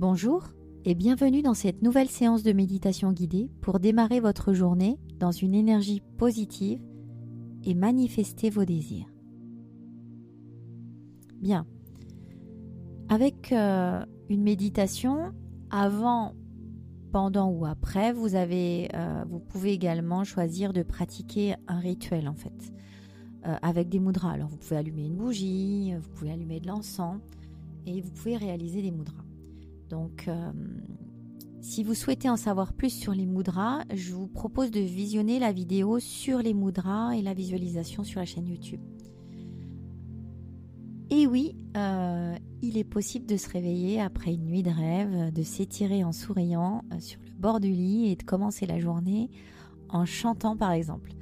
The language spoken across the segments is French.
Bonjour et bienvenue dans cette nouvelle séance de méditation guidée pour démarrer votre journée dans une énergie positive et manifester vos désirs. Bien. Avec euh, une méditation, avant, pendant ou après, euh, vous pouvez également choisir de pratiquer un rituel en fait, euh, avec des mudras. Alors vous pouvez allumer une bougie, vous pouvez allumer de l'encens et vous pouvez réaliser des mudras. Donc, euh, si vous souhaitez en savoir plus sur les mudras, je vous propose de visionner la vidéo sur les mudras et la visualisation sur la chaîne YouTube. Et oui, euh, il est possible de se réveiller après une nuit de rêve, de s'étirer en souriant euh, sur le bord du lit et de commencer la journée en chantant par exemple.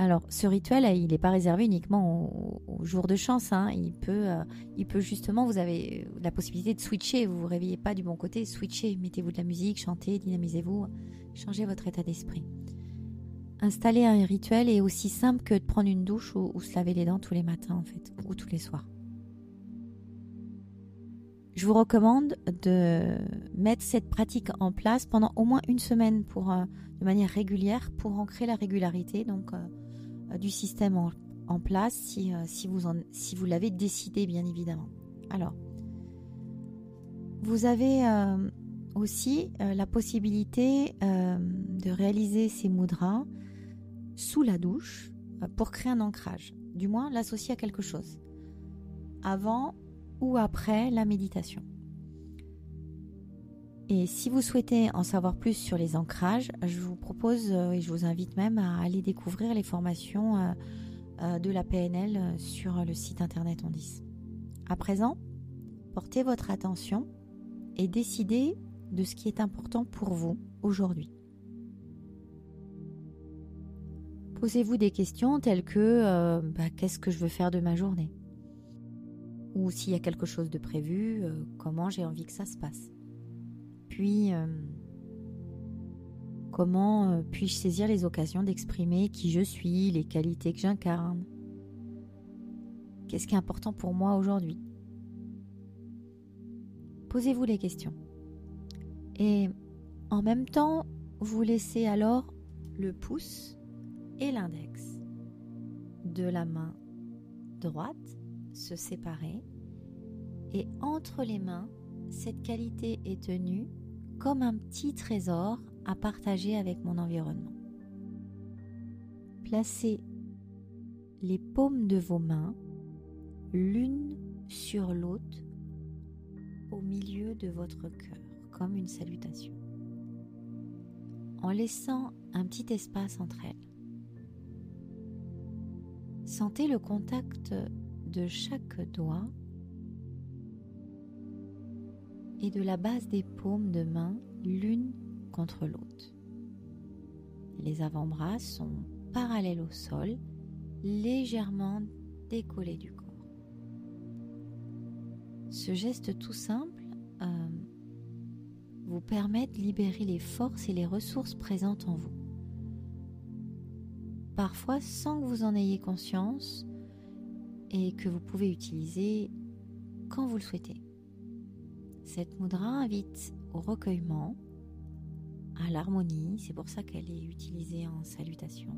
Alors, ce rituel, il n'est pas réservé uniquement au, jour de chance. Hein. Il, peut, euh, il peut justement, vous avez la possibilité de switcher. Vous ne vous réveillez pas du bon côté, switchez. Mettez-vous de la musique, chantez, dynamisez-vous, changez votre état d'esprit. Installer un rituel est aussi simple que de prendre une douche ou, se laver les dents tous les matins, en fait, ou tous les soirs. Je vous recommande de mettre cette pratique en place pendant au moins une semaine pour, euh, de manière régulière pour ancrer la régularité. Donc, euh, du système en, place si, euh, si vous l'avez décidé bien évidemment. Alors, vous avez euh, aussi la possibilité de réaliser ces mudras sous la douche pour créer un ancrage, du moins l'associer à quelque chose, avant ou après la méditation. Et si vous souhaitez en savoir plus sur les ancrages, je vous propose euh, et je vous invite même à aller découvrir les formations euh, euh, de la PNL sur le site internet Ondis. À présent, portez votre attention et décidez de ce qui est important pour vous aujourd'hui. Posez-vous des questions telles que bah, qu'est-ce que je veux faire de ma journée? Ou s'il y a quelque chose de prévu, comment j'ai envie que ça se passe? Puis, euh, comment euh, puis-je saisir les occasions d'exprimer qui je suis, les qualités que j'incarne? Qu'est-ce qui est important pour moi aujourd'hui? Posez-vous les questions. Et en même temps, vous laissez alors le pouce et l'index de la main droite se séparer et entre les mains, cette qualité est tenue comme un petit trésor à partager avec mon environnement. Placez les paumes de vos mains l'une sur l'autre au milieu de votre cœur, comme une salutation, en laissant un petit espace entre elles. Sentez le contact de chaque doigt et de la base des paumes de main l'une contre l'autre. Les avant-bras sont parallèles au sol, légèrement décollés du corps. Ce geste tout simple euh, vous permet de libérer les forces et les ressources présentes en vous. Parfois sans que vous en ayez conscience et que vous pouvez utiliser quand vous le souhaitez. Cette mudra invite au recueillement, à l'harmonie, c'est pour ça qu'elle est utilisée en salutation,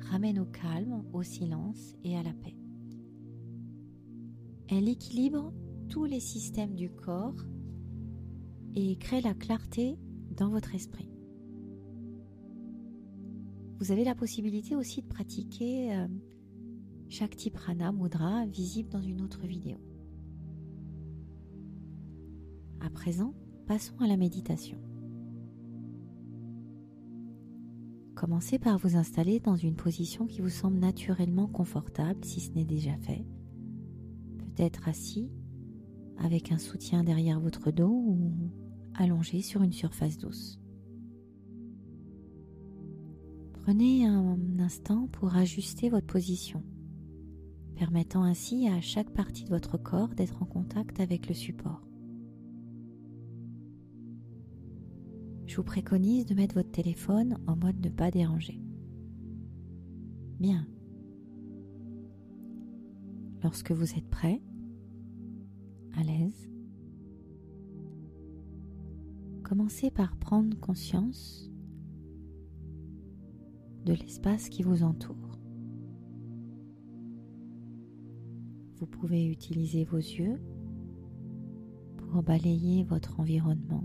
ramène au calme, au silence et à la paix. Elle équilibre tous les systèmes du corps et crée la clarté dans votre esprit. Vous avez la possibilité aussi de pratiquer euh, Shakti Prana Mudra visible dans une autre vidéo. À présent, passons à la méditation. Commencez par vous installer dans une position qui vous semble naturellement confortable si ce n'est déjà fait. Peut-être assis avec un soutien derrière votre dos ou allongé sur une surface douce. Prenez un instant pour ajuster votre position, permettant ainsi à chaque partie de votre corps d'être en contact avec le support. Je vous préconise de mettre votre téléphone en mode ne pas déranger. Bien. Lorsque vous êtes prêt, à l'aise, commencez par prendre conscience de l'espace qui vous entoure. Vous pouvez utiliser vos yeux pour balayer votre environnement,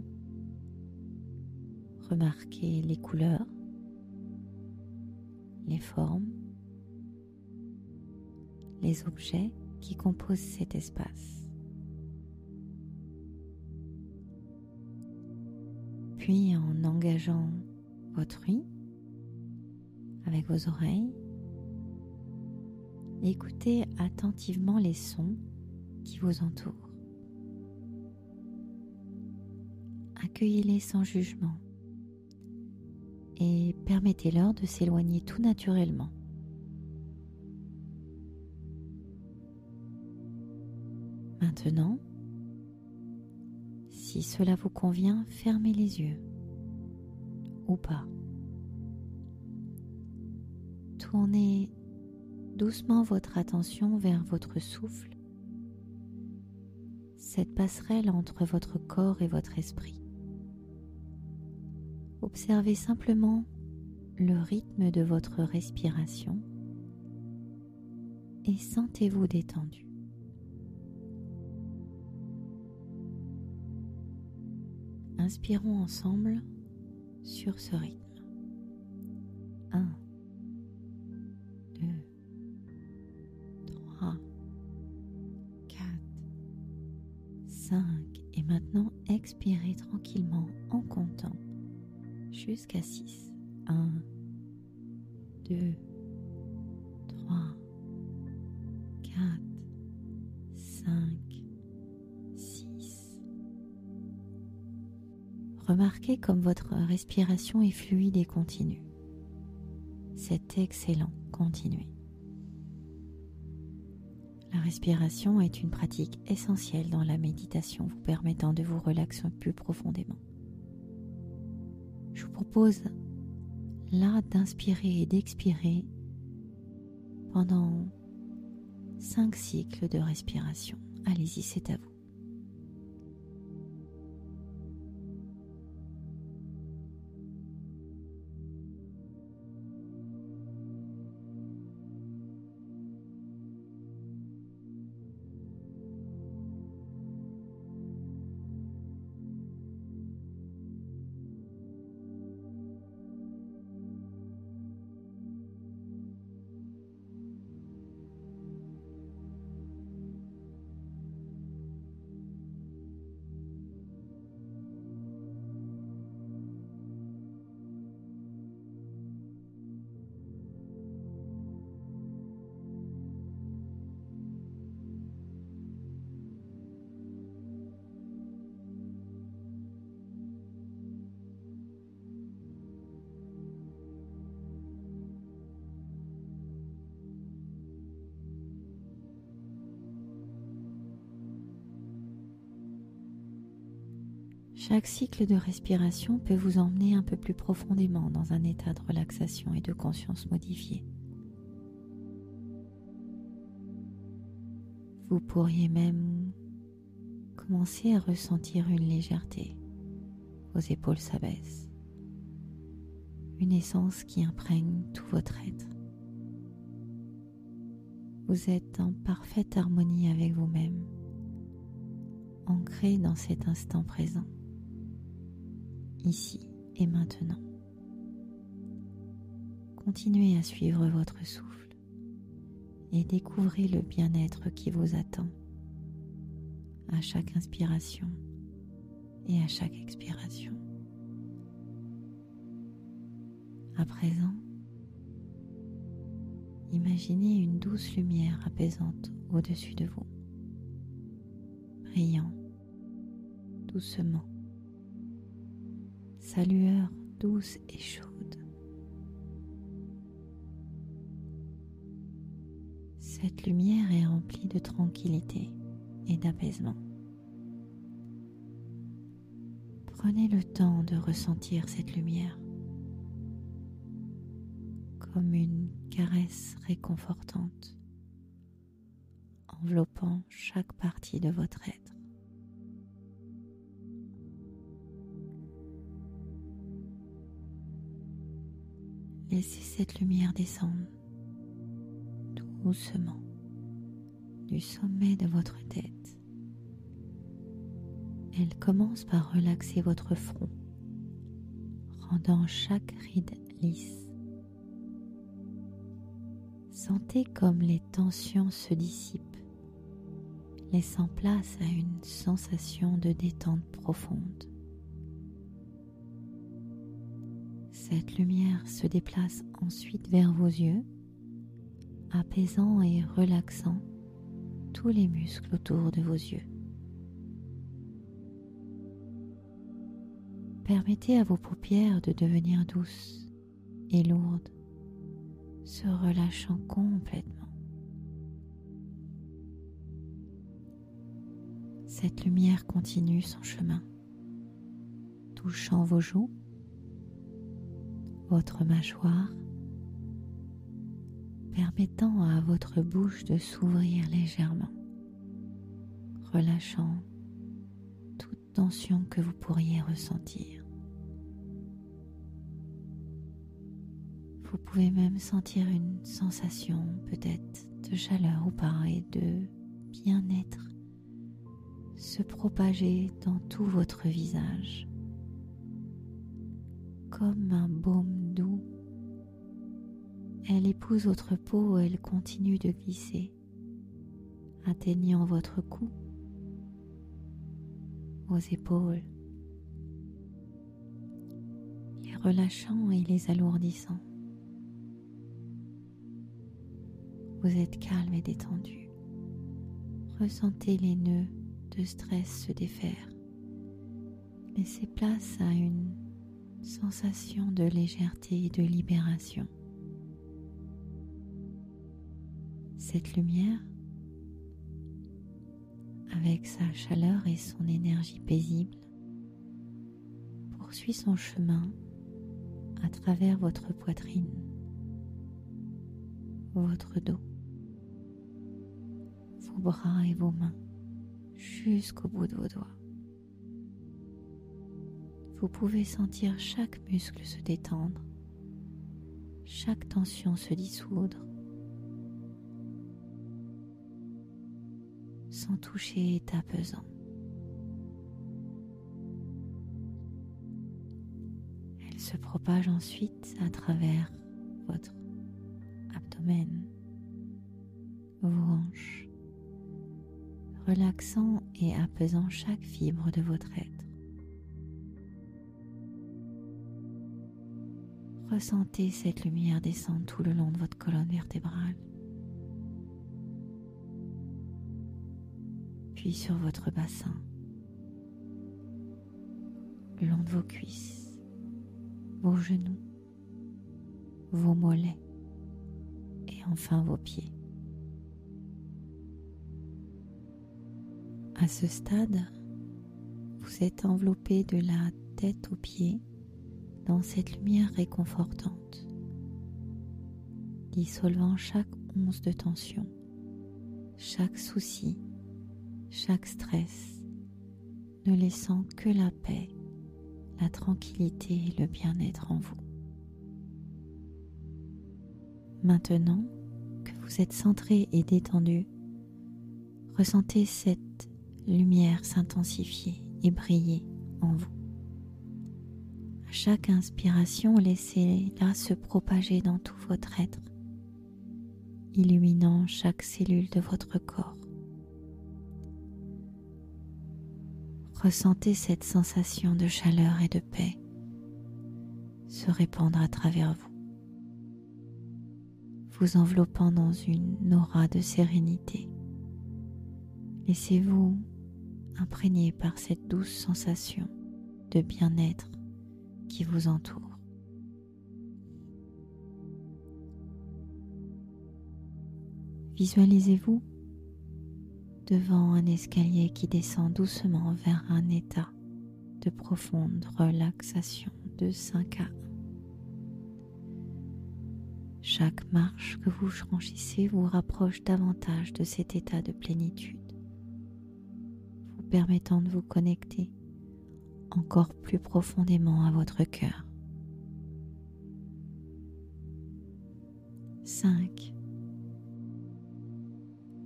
remarquer les couleurs, les formes, les objets qui composent cet espace. Puis en engageant votre ouïe avec vos oreilles, écoutez attentivement les sons qui vous entourent. Accueillez-les sans jugement et permettez-leur de s'éloigner tout naturellement. Maintenant, si cela vous convient, fermez les yeux ou pas. Tournez doucement votre attention vers votre souffle, cette passerelle entre votre corps et votre esprit. Observez simplement le rythme de votre respiration et sentez-vous détendu. Inspirons ensemble sur ce rythme. 1, 2, 3, 4, 5 et maintenant expirez tranquillement en comptant jusqu'à 6. 1, 2, 3, 4, 5, 6. Remarquez comme votre respiration est fluide et continue. C'est excellent, continuez. La respiration est une pratique essentielle dans la méditation vous permettant de vous relaxer plus profondément. Propose là d'inspirer et d'expirer pendant cinq cycles de respiration. Allez-y, c'est à vous. Chaque cycle de respiration peut vous emmener un peu plus profondément dans un état de relaxation et de conscience modifié. Vous pourriez même commencer à ressentir une légèreté. Vos épaules s'abaissent. Une essence qui imprègne tout votre être. Vous êtes en parfaite harmonie avec vous-même, ancré dans cet instant présent ici et maintenant. Continuez à suivre votre souffle et découvrez le bien-être qui vous attend à chaque inspiration et à chaque expiration. À présent, imaginez une douce lumière apaisante au-dessus de vous, brillant doucement sa lueur douce et chaude. Cette lumière est remplie de tranquillité et d'apaisement. Prenez le temps de ressentir cette lumière comme une caresse réconfortante enveloppant chaque partie de votre être. Laissez cette lumière descendre doucement du sommet de votre tête. Elle commence par relaxer votre front, rendant chaque ride lisse. Sentez comme les tensions se dissipent, laissant place à une sensation de détente profonde. Cette lumière se déplace ensuite vers vos yeux, apaisant et relaxant tous les muscles autour de vos yeux. Permettez à vos paupières de devenir douces et lourdes, se relâchant complètement. Cette lumière continue son chemin, touchant vos joues, votre mâchoire, permettant à votre bouche de s'ouvrir légèrement, relâchant toute tension que vous pourriez ressentir. Vous pouvez même sentir une sensation peut-être de chaleur ou pas et de bien-être se propager dans tout votre visage comme un baume doux elle épouse votre peau, elle continue de glisser, atteignant votre cou, vos épaules, les relâchant et les alourdissant. Vous êtes calme et détendu. Ressentez les nœuds de stress se défaire. Laissez place à une sensation de légèreté et de libération. Cette lumière, avec sa chaleur et son énergie paisible, poursuit son chemin à travers votre poitrine, votre dos, vos bras et vos mains jusqu'au bout de vos doigts. Vous pouvez sentir chaque muscle se détendre, chaque tension se dissoudre sans toucher ta pesant. Elle se propage ensuite à travers votre abdomen, vos hanches, relaxant et apaisant chaque fibre de votre être. Ressentez cette lumière descendre tout le long de votre colonne vertébrale. sur votre bassin, le long de vos cuisses, vos genoux, vos mollets et enfin vos pieds. À ce stade, vous êtes enveloppé de la tête aux pieds dans cette lumière réconfortante, dissolvant chaque once de tension, chaque souci chaque stress, ne laissant que la paix, la tranquillité et le bien-être en vous. Maintenant que vous êtes centré et détendu, ressentez cette lumière s'intensifier et briller en vous. Chaque inspiration, laissez-la se propager dans tout votre être, illuminant chaque cellule de votre corps. Ressentez cette sensation de chaleur et de paix se répandre à travers vous, vous enveloppant dans une aura de sérénité. Laissez-vous imprégner par cette douce sensation de bien-être qui vous entoure. Visualisez-vous devant un escalier qui descend doucement vers un état de profonde relaxation de 5 à 1. Chaque marche que vous franchissez vous rapproche davantage de cet état de plénitude, vous permettant de vous connecter encore plus profondément à votre cœur. 5.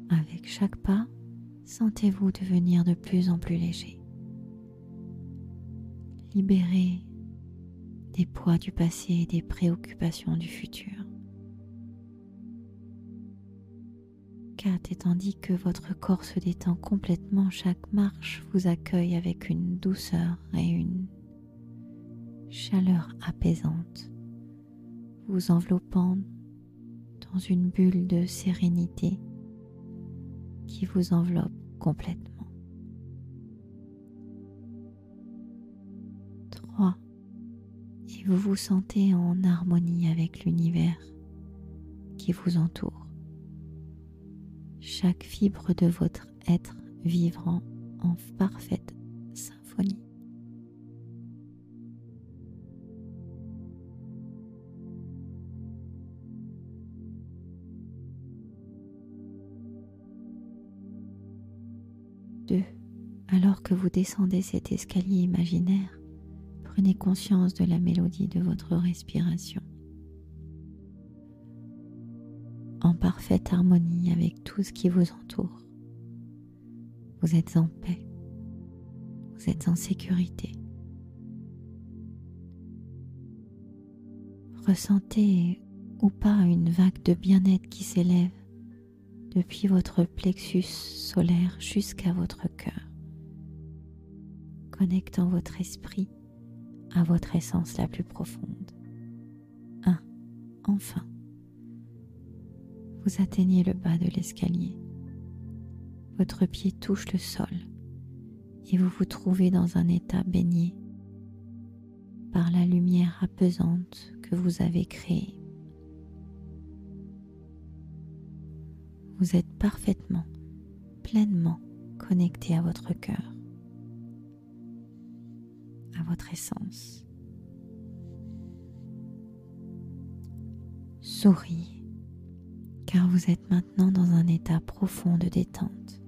Avec chaque pas, sentez-vous devenir de plus en plus léger. Libéré des poids du passé et des préoccupations du futur. Et tandis que votre corps se détend complètement, chaque marche vous accueille avec une douceur et une chaleur apaisante, vous enveloppant dans une bulle de sérénité qui vous enveloppe complètement. 3. Et vous vous sentez en harmonie avec l'univers qui vous entoure chaque fibre de votre être vivrant en parfaite symphonie. Deux. Alors que vous descendez cet escalier imaginaire, prenez conscience de la mélodie de votre respiration. Parfaite harmonie avec tout ce qui vous entoure. Vous êtes en paix, vous êtes en sécurité. Ressentez ou pas une vague de bien-être qui s'élève depuis votre plexus solaire jusqu'à votre cœur, connectant votre esprit à votre essence la plus profonde. 1. Enfin vous atteignez le bas de l'escalier. Votre pied touche le sol et vous vous trouvez dans un état baigné par la lumière apaisante que vous avez créée. Vous êtes parfaitement, pleinement connecté à votre cœur, à votre essence. Souris car vous êtes maintenant dans un état profond de détente,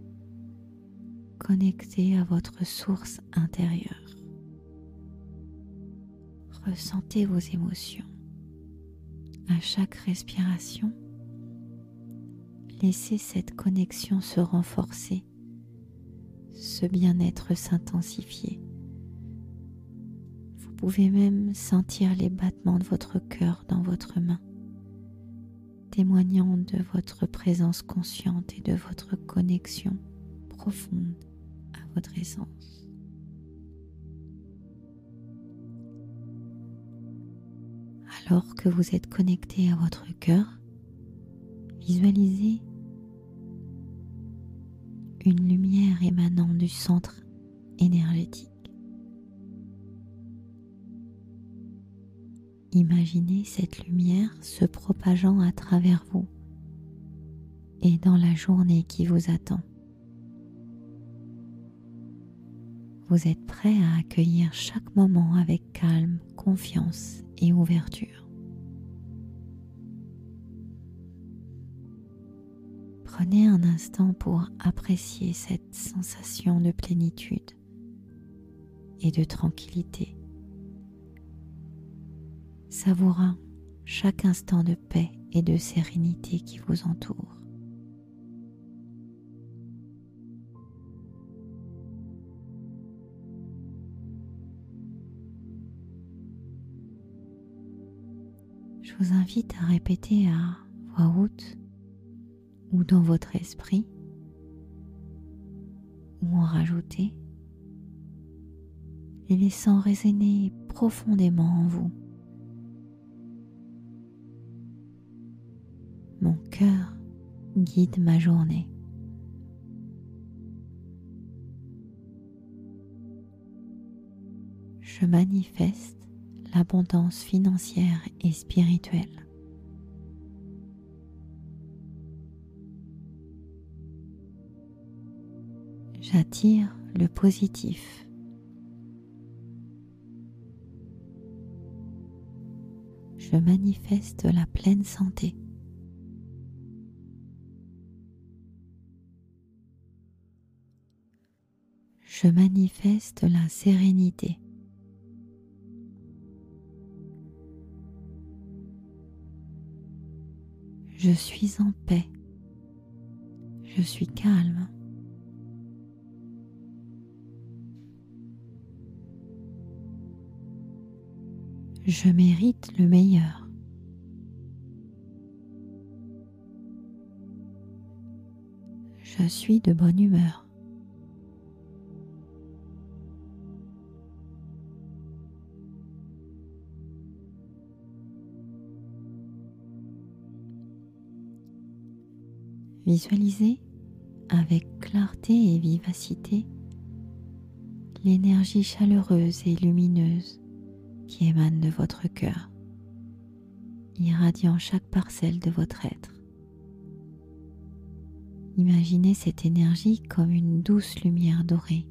connecté à votre source intérieure. Ressentez vos émotions. À chaque respiration, laissez cette connexion se renforcer, ce bien-être s'intensifier. Vous pouvez même sentir les battements de votre cœur dans votre main témoignant de votre présence consciente et de votre connexion profonde à votre essence. Alors que vous êtes connecté à votre cœur, visualisez une lumière émanant du centre énergétique. Imaginez cette lumière se propageant à travers vous et dans la journée qui vous attend. Vous êtes prêt à accueillir chaque moment avec calme, confiance et ouverture. Prenez un instant pour apprécier cette sensation de plénitude et de tranquillité savourant chaque instant de paix et de sérénité qui vous entoure. Je vous invite à répéter à voix haute ou dans votre esprit ou en rajouter, les laissant résonner profondément en vous. Mon cœur guide ma journée. Je manifeste l'abondance financière et spirituelle. J'attire le positif. Je manifeste la pleine santé. Je manifeste la sérénité. Je suis en paix. Je suis calme. Je mérite le meilleur. Je suis de bonne humeur. Visualisez avec clarté et vivacité l'énergie chaleureuse et lumineuse qui émane de votre cœur, irradiant chaque parcelle de votre être. Imaginez cette énergie comme une douce lumière dorée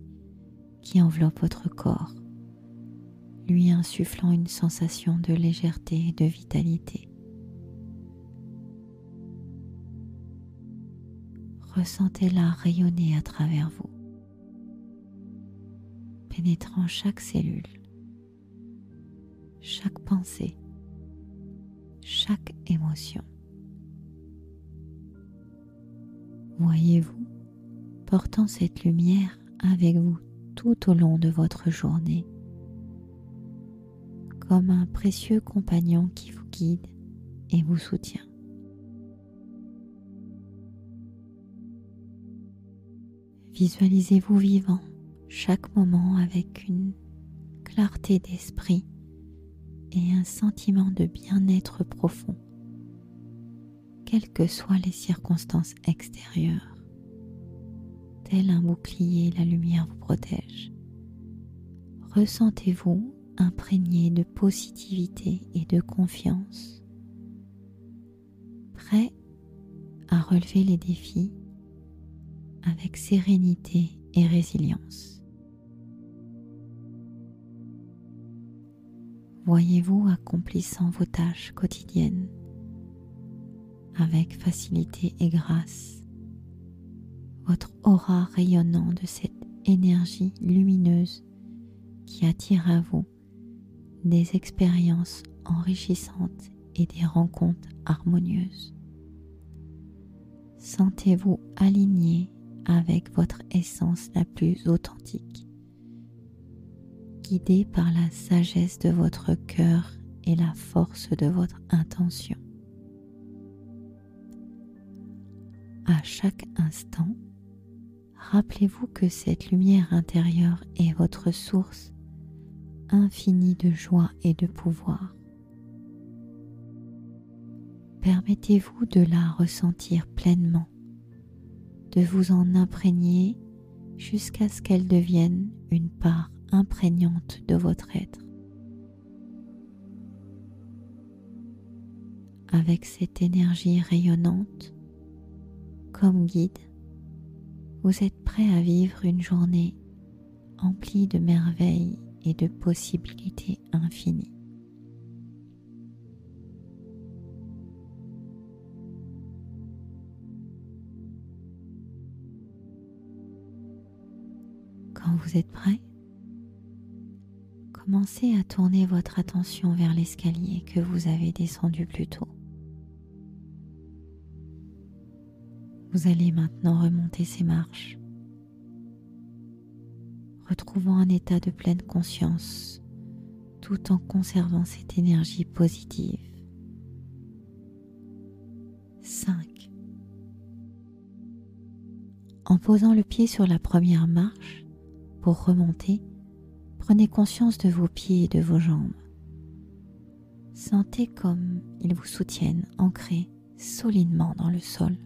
qui enveloppe votre corps, lui insufflant une sensation de légèreté et de vitalité. Ressentez-la rayonner à travers vous, pénétrant chaque cellule, chaque pensée, chaque émotion. Voyez-vous portant cette lumière avec vous tout au long de votre journée, comme un précieux compagnon qui vous guide et vous soutient. Visualisez-vous vivant chaque moment avec une clarté d'esprit et un sentiment de bien-être profond, quelles que soient les circonstances extérieures. Tel un bouclier, la lumière vous protège. Ressentez-vous imprégné de positivité et de confiance, prêt à relever les défis avec sérénité et résilience. Voyez-vous accomplissant vos tâches quotidiennes avec facilité et grâce, votre aura rayonnant de cette énergie lumineuse qui attire à vous des expériences enrichissantes et des rencontres harmonieuses. Sentez-vous aligné avec votre essence la plus authentique, guidé par la sagesse de votre cœur et la force de votre intention. À chaque instant, rappelez-vous que cette lumière intérieure est votre source infinie de joie et de pouvoir. Permettez-vous de la ressentir pleinement de vous en imprégner jusqu'à ce qu'elle devienne une part imprégnante de votre être. Avec cette énergie rayonnante comme guide, vous êtes prêt à vivre une journée emplie de merveilles et de possibilités infinies. Vous êtes prêt, commencez à tourner votre attention vers l'escalier que vous avez descendu plus tôt. Vous allez maintenant remonter ces marches, retrouvant un état de pleine conscience tout en conservant cette énergie positive. 5. En posant le pied sur la première marche, pour remonter, prenez conscience de vos pieds et de vos jambes. Sentez comme ils vous soutiennent ancrés solidement dans le sol.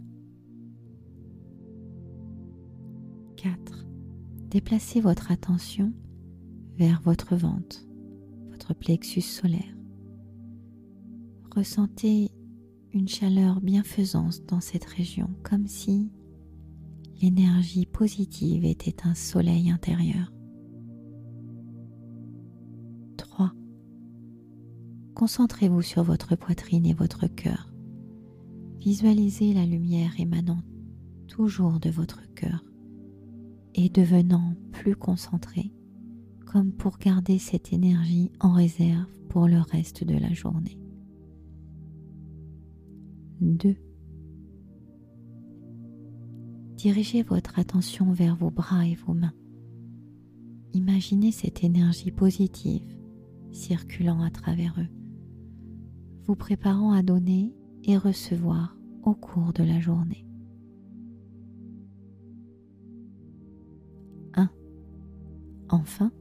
4. Déplacez votre attention vers votre ventre, votre plexus solaire. Ressentez une chaleur bienfaisante dans cette région, comme si l'énergie positive était un soleil intérieur. 3. Concentrez-vous sur votre poitrine et votre cœur. Visualisez la lumière émanant toujours de votre cœur et devenant plus concentré, comme pour garder cette énergie en réserve pour le reste de la journée. 2 dirigez votre attention vers vos bras et vos mains. Imaginez cette énergie positive circulant à travers eux, vous préparant à donner et recevoir au cours de la journée. 1. Enfin,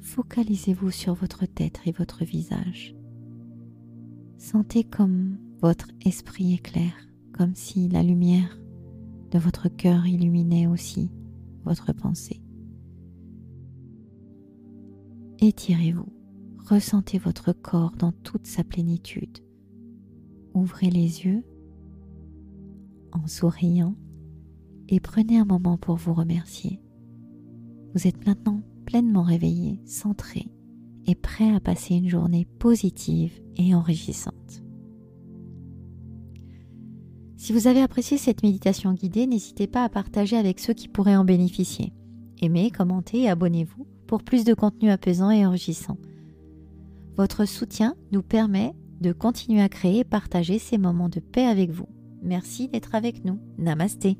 focalisez-vous sur votre tête et votre visage. Sentez comme votre esprit éclaire, comme si la lumière de votre cœur illuminait aussi votre pensée. Étirez-vous, ressentez votre corps dans toute sa plénitude. Ouvrez les yeux en souriant et prenez un moment pour vous remercier. Vous êtes maintenant pleinement réveillé, centré et prêt à passer une journée positive et enrichissante. Si vous avez apprécié cette méditation guidée, n'hésitez pas à partager avec ceux qui pourraient en bénéficier. Aimez, commentez et abonnez-vous pour plus de contenu apaisant et enrichissant. Votre soutien nous permet de continuer à créer et partager ces moments de paix avec vous. Merci d'être avec nous. Namasté.